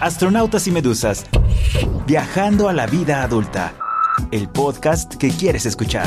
Astronautas y Medusas. Viajando a la vida adulta. El podcast que quieres escuchar.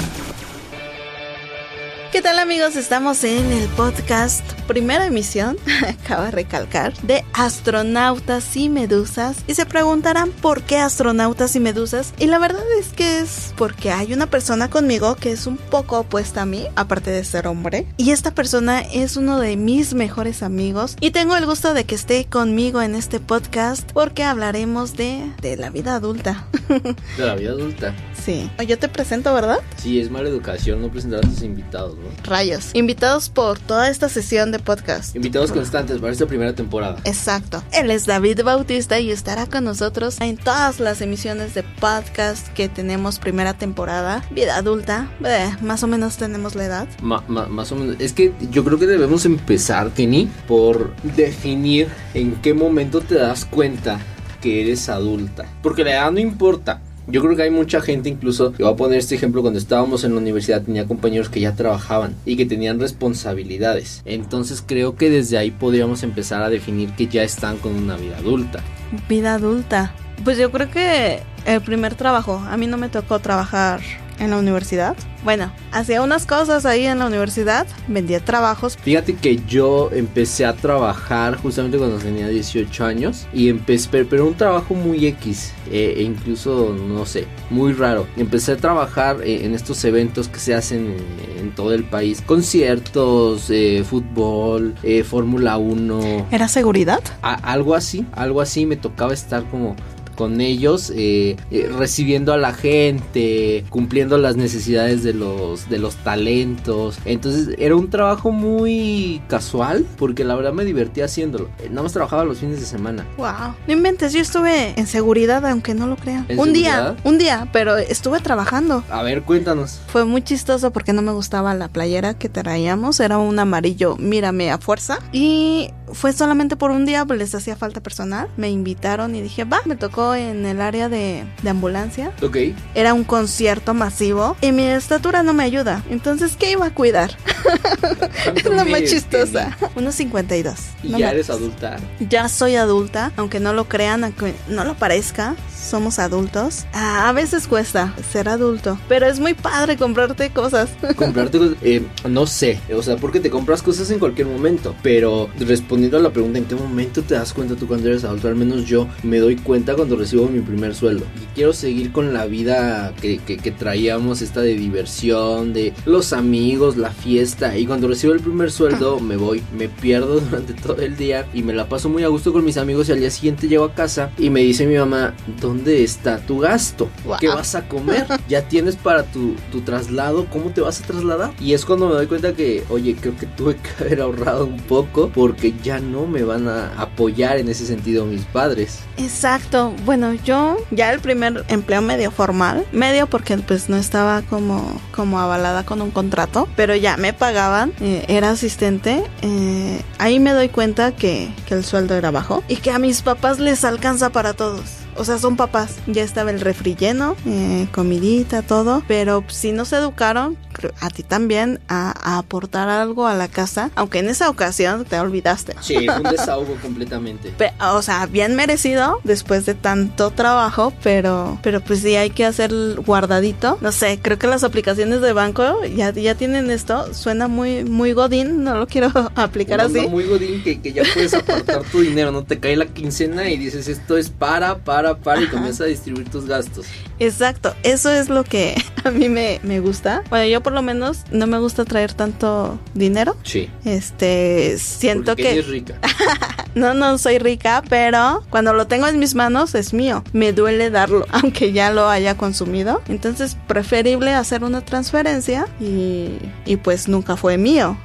¿Qué tal amigos? Estamos en el podcast, primera emisión, acaba de recalcar, de astronautas y medusas. Y se preguntarán por qué astronautas y medusas. Y la verdad es que es porque hay una persona conmigo que es un poco opuesta a mí, aparte de ser hombre. Y esta persona es uno de mis mejores amigos. Y tengo el gusto de que esté conmigo en este podcast porque hablaremos de, de la vida adulta. De la vida adulta. Sí. Yo te presento, ¿verdad? Sí, es mala educación no presentar a tus invitados, ¿no? Rayos. Invitados por toda esta sesión de podcast. Invitados constantes para esta primera temporada. Exacto. Él es David Bautista y estará con nosotros en todas las emisiones de podcast que tenemos primera temporada. Vida adulta. Eh, más o menos tenemos la edad. Ma- ma- más o menos. Es que yo creo que debemos empezar, Kenny, por definir en qué momento te das cuenta que eres adulta. Porque la edad no importa. Yo creo que hay mucha gente, incluso, yo voy a poner este ejemplo, cuando estábamos en la universidad tenía compañeros que ya trabajaban y que tenían responsabilidades. Entonces creo que desde ahí podríamos empezar a definir que ya están con una vida adulta. Vida adulta. Pues yo creo que el primer trabajo. A mí no me tocó trabajar en la universidad. Bueno, hacía unas cosas ahí en la universidad. Vendía trabajos. Fíjate que yo empecé a trabajar justamente cuando tenía 18 años y empecé, pero, un trabajo muy X, eh, e incluso, no sé, muy raro. Empecé a trabajar eh, en estos eventos que se hacen en, en todo el país, conciertos, eh, fútbol, eh, Fórmula 1, ¿Era seguridad? a- algo así, algo así, me tocaba estar como con ellos eh, eh, recibiendo a la gente cumpliendo las necesidades de los de los talentos entonces era un trabajo muy casual porque la verdad me divertía haciéndolo Eh, nada más trabajaba los fines de semana Wow. No inventes, yo estuve en seguridad, aunque no lo crean. ¿En Un seguridad? día, un día, pero estuve trabajando. a ver cuéntanos Fue muy chistoso porque no me gustaba la playera que traíamos, era un amarillo, mírame a fuerza. Y fue solamente por un día, pues les hacía falta personal. Me invitaron y dije, va, me tocó en el área de, de ambulancia. ok Era un concierto masivo y mi estatura no me ayuda. Entonces, ¿qué iba a cuidar? Es la más chistosa. Unos 52. y No ya me- eres adulta ya soy adulta, aunque no lo crean, aunque no lo parezca, somos adultos. Ah, a veces cuesta ser adulto, pero es muy padre comprarte cosas. comprarte cosas, eh, no sé, o sea, porque te compras cosas en cualquier momento, pero respondiendo a la pregunta, ¿en qué momento te das cuenta tú cuando eres adulto? Al menos yo me doy cuenta cuando recibo mi primer sueldo. Y quiero seguir con la vida que, que- que traíamos, esta de diversión, de los amigos, la fiesta, y cuando recibo el primer sueldo me voy, me pierdo durante todo el día y me la paso muy a gusto con mis amigos y al día siguiente llego a casa y me dice mi mamá, ¿dónde está tu gasto? ¿Qué vas a comer? ¿Ya tienes para tu, tu traslado? ¿Cómo te vas a trasladar? Y es cuando me doy cuenta que, oye, creo que tuve que haber ahorrado un poco porque ya no me van a apoyar en ese sentido mis padres. Exacto. Bueno, yo ya el primer empleo medio formal, medio porque pues no estaba como, como avalada con un contrato, pero ya me pagaban, eh, era asistente. eh, ahí me doy cuenta que, que el sueldo era bajo y que a mis papás les alcanza para todos. O sea, son papás. Ya estaba el refri lleno, eh, comidita, todo. Pero si no se educaron, creo- a ti también, a, a aportar algo a la casa. Aunque en esa ocasión te olvidaste. Sí, fue un desahogo completamente. O sea, bien merecido después de tanto trabajo, pero, pero pues sí hay que hacer guardadito. No sé, creo que las aplicaciones de banco ya, ya tienen esto. Suena muy, muy godín, no lo quiero aplicar así. muy godín que, que ya puedes apartar tu dinero, no te cae la quincena y dices esto es para, para, para y comienzas a distribuir tus gastos. Exacto, eso es lo que a mí me, me gusta. Bueno, yo por lo menos no me gusta traer tanto dinero. Sí. Este, siento porque que... Kenny es rica. No, no soy rica, pero cuando lo tengo en mis manos es mío. Me duele darlo, aunque ya lo haya consumido. Entonces, preferible hacer una transferencia y, y pues nunca fue mío.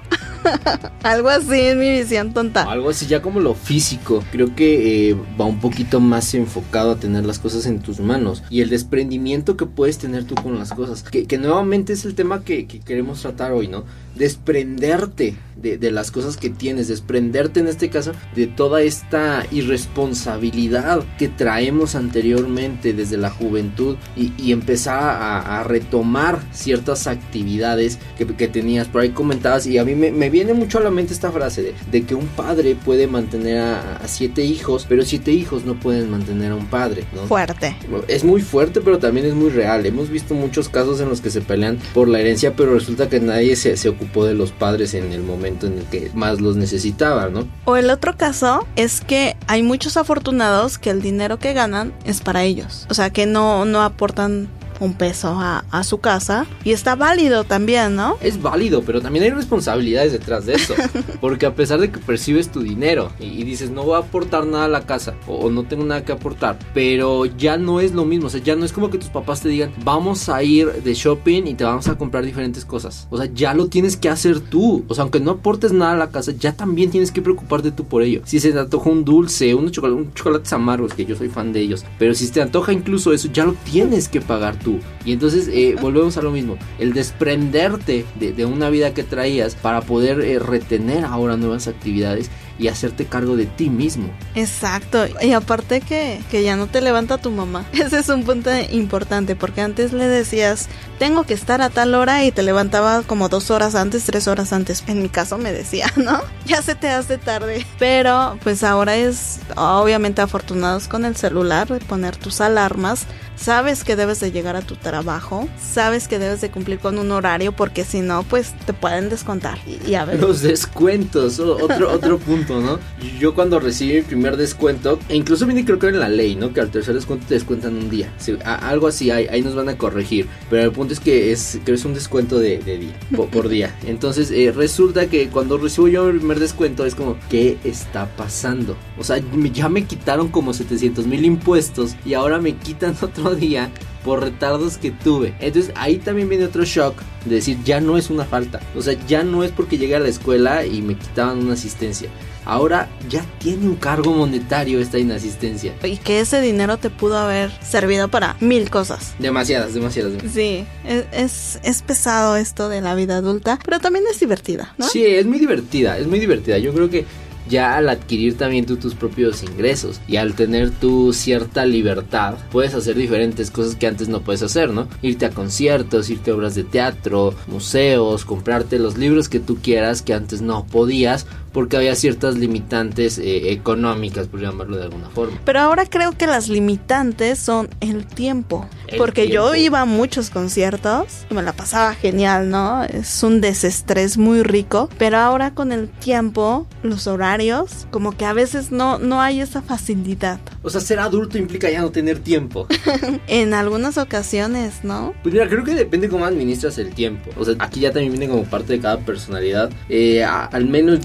Algo así es mi visión tonta. Algo así, ya como lo físico. Creo que eh, va un poquito más enfocado a tener las cosas en tus manos y el desprendimiento que puedes tener tú con las cosas. Que, nuevamente es el tema que, que queremos tratar hoy, ¿no? Desprenderte de, las cosas que tienes, desprenderte en este caso de toda esta irresponsabilidad que traemos anteriormente desde la juventud y, empezar a, retomar ciertas actividades que, tenías por ahí comentadas y a mí me, viene mucho a la mente esta frase de, que un padre puede mantener a, siete hijos, pero siete hijos no pueden mantener a un padre. Fuerte. Es muy fuerte, pero también es muy real. Hemos visto muchos casos en los que se pelean por la herencia, pero resulta que nadie se, se ocupó de los padres en el momento en el que más los necesitaba, ¿no? O el otro caso es que hay muchos afortunados que el dinero que ganan es para ellos. O sea, que no, no aportan un peso a, su casa y está válido también, ¿no? Es válido, pero también hay responsabilidades detrás de eso. Porque a pesar de que percibes tu dinero y, dices no voy a aportar nada a la casa o, no tengo nada que aportar, pero ya no es lo mismo, o sea, ya no es como que tus papás te digan vamos a ir de shopping y te vamos a comprar diferentes cosas. O sea, ya lo tienes que hacer tú. O sea, aunque no aportes nada a la casa, ya también tienes que preocuparte tú por ello. Si se te antoja un dulce, unos chocolates, un chocolates amargos, que yo soy fan de ellos, pero si te antoja incluso eso, ya lo tienes que pagar tú. Y entonces eh, volvemos a lo mismo, el desprenderte de, una vida que traías para poder eh, retener ahora nuevas actividades y hacerte cargo de ti mismo. Exacto. Y aparte que, que ya no te levanta tu mamá. Ese es un punto importante porque antes le decías, tengo que estar a tal hora y te levantaba como dos horas antes, tres horas antes. En mi caso me decía, ¿no? Ya se te hace tarde. Pero pues ahora es obviamente afortunados con el celular, poner tus alarmas. Sabes que debes de llegar a tu trabajo, sabes que debes de cumplir con un horario porque si no, pues te pueden descontar. Y, a ver. Los descuentos, otro, otro punto ¿no? Yo cuando recibí mi primer descuento, e incluso viene creo que en la ley, ¿no? Que al tercer descuento te descuentan un día. algo así, ahí, ahí nos van a corregir. Pero el punto es que es, que es un descuento de, día, por, día. Entonces eh, resulta que cuando recibo yo mi primer descuento es como, ¿qué está pasando? O sea, ya me quitaron como 700 mil impuestos y ahora me quitan otro día por retardos que tuve. Entonces ahí también viene otro shock de decir, ya no es una falta. O sea, ya no es porque llegué a la escuela y me quitaban una asistencia. Ahora ya tiene un cargo monetario esta inasistencia. Y que ese dinero te pudo haber servido para mil cosas. Demasiadas, demasiadas. Sí, es, es, pesado esto de la vida adulta, pero también es divertida, ¿no? Sí, es muy divertida, es muy divertida. Yo creo que ya al adquirir también tú tus propios ingresos y al tener tu cierta libertad, puedes hacer diferentes cosas que antes no puedes hacer, ¿no? Irte a conciertos, irte a obras de teatro, museos, comprarte los libros que tú quieras que antes no podías porque había ciertas limitantes eh, económicas, por llamarlo de alguna forma. Pero ahora creo que las limitantes son el tiempo. porque yo iba a muchos conciertos y me la pasaba genial, ¿no? Es un desestrés muy rico. Pero ahora con el tiempo, los horarios, como que a veces no, no hay esa facilidad. O sea, ser adulto implica ya no tener tiempo. en algunas ocasiones, ¿no? Pues mira, creo que depende cómo administras el tiempo. O sea, aquí ya también viene como parte de cada personalidad. Eh, al menos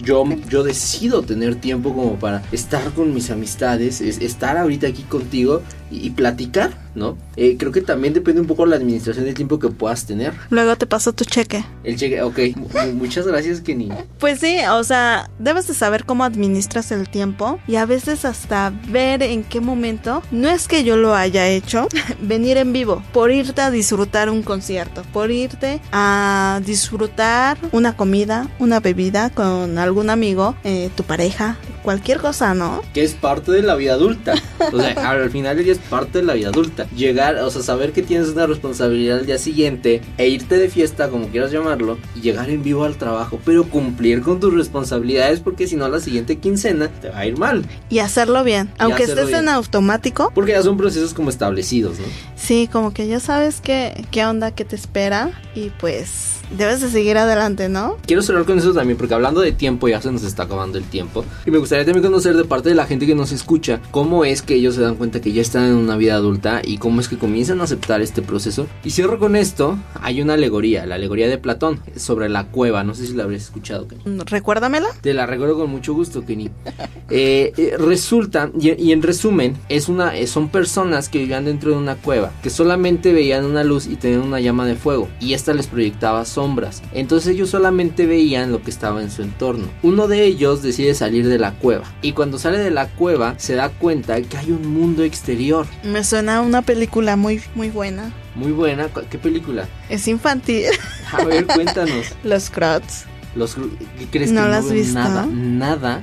yo, yo decido tener tiempo como para estar con mis amistades, estar ahorita aquí contigo y, platicar, ¿no? Eh, creo que también depende un poco de la administración del tiempo que puedas tener. Luego te paso tu cheque. El cheque, ok. muchas gracias, Kenny. Pues sí, o sea, debes de saber cómo administras el tiempo y a veces hasta ver en qué momento, no es que yo lo haya hecho, venir en vivo, por irte a disfrutar un concierto, por irte a disfrutar una comida, una bebida con algún amigo, eh, tu pareja, cualquier cosa, ¿no? Que es parte de la vida adulta. O sea, al final del día es parte de la vida adulta. Llegar, o sea, saber que tienes una responsabilidad al día siguiente e irte de fiesta, como quieras llamarlo, y llegar en vivo al trabajo, pero cumplir con tus responsabilidades porque si no la siguiente quincena te va a ir mal. Y hacerlo bien, aunque estés en automático. Porque ya son procesos como establecidos, ¿no? Sí, como que ya sabes qué, qué onda que te espera y pues debes de seguir adelante, ¿no? Quiero cerrar con eso también, porque hablando de tiempo, ya se nos está acabando el tiempo. Y me gustaría también conocer de parte de la gente que nos escucha, cómo es que ellos se dan cuenta que ya están en una vida adulta y cómo es que comienzan a aceptar este proceso. Y cierro con esto, hay una alegoría, la alegoría de Platón, sobre la cueva. No sé si la habrías escuchado, Kenny. Mm, Recuérdamela. Te la recuerdo con mucho gusto, Kenny. Eh, eh, resulta, y, en resumen, es una, son personas que vivían dentro de una cueva, que solamente veían una luz y tenían una llama de fuego, y esta les proyectaba sombras. Entonces ellos solamente veían lo que estaba en su entorno. Uno de ellos decide salir de la cueva y cuando sale de la cueva se da cuenta que hay un mundo exterior. Me suena a una película muy, muy buena. Muy buena. ¿Qué película? Es infantil. A ver, cuéntanos. Los Crocs. Los, ¿Qué crees ¿No que las has visto? Nada, nada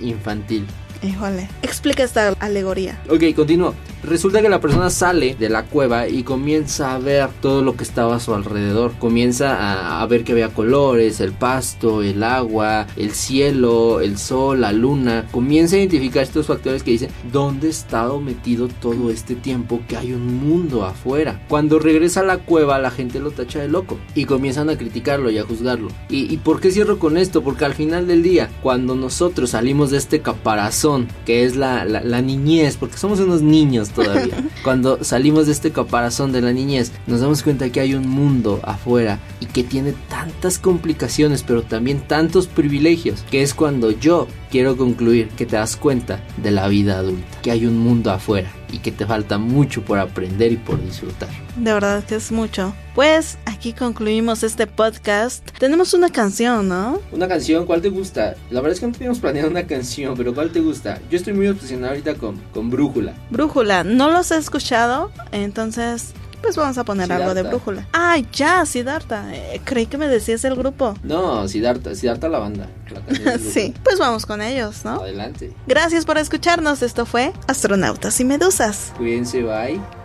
infantil. Híjole. Explica esta alegoría. Ok, continúo. Resulta que la persona sale de la cueva y comienza a ver todo lo que estaba a su alrededor. Comienza a, a, ver que había colores, el pasto, el agua, el cielo, el sol, la luna. Comienza a identificar estos factores que dicen dónde he estado metido todo este tiempo que hay un mundo afuera. Cuando regresa a la cueva la gente lo tacha de loco y comienzan a criticarlo y a juzgarlo. ¿Y, y por qué cierro con esto? Porque al final del día, cuando nosotros salimos de este caparazón que es la, la, la niñez, porque somos unos niños todavía. Cuando salimos de este caparazón de la niñez, nos damos cuenta que hay un mundo afuera y que tiene tantas complicaciones, pero también tantos privilegios, que es cuando yo quiero concluir que te das cuenta de la vida adulta, que hay un mundo afuera y que te falta mucho por aprender y por disfrutar. De verdad que es mucho. Pues aquí concluimos este podcast. Tenemos una canción, ¿no? Una canción, ¿cuál te gusta? La verdad es que no teníamos planeado una canción, pero ¿cuál te gusta? Yo estoy muy obsesionado ahorita con, con Brújula. Brújula, no los he escuchado, entonces pues vamos a poner Siddhartha. algo de brújula. Ah, ya, Siddhartha. Eh, creí que me decías el grupo. No, Siddhartha, Siddhartha la banda. La sí, pues vamos con ellos, ¿no? Adelante. Gracias por escucharnos. Esto fue Astronautas y Medusas. Cuídense, bye.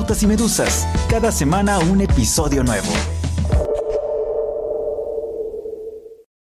Y Medusas, cada semana un episodio nuevo.